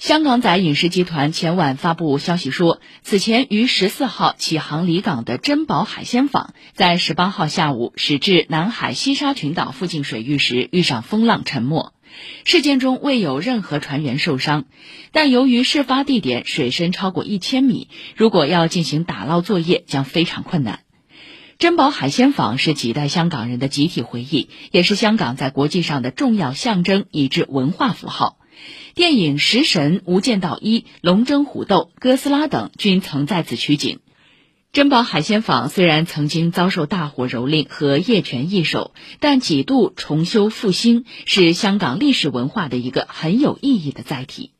香港仔饮食集团前晚发布消息说，此前于十四号启航离港的珍宝海鲜坊，在十八号下午驶至南海西沙群岛附近水域时遇上风浪沉没。事件中未有任何船员受伤，但由于事发地点水深超过一千米，如果要进行打捞作业将非常困难。珍宝海鲜坊是几代香港人的集体回忆，也是香港在国际上的重要象征以至文化符号。电影《食神》《无间道一》《龙争虎斗》《哥斯拉》等均曾在此取景。珍宝海鲜坊虽然曾经遭受大火蹂躏和业权易手，但几度重修复兴，是香港历史文化的一个很有意义的载体。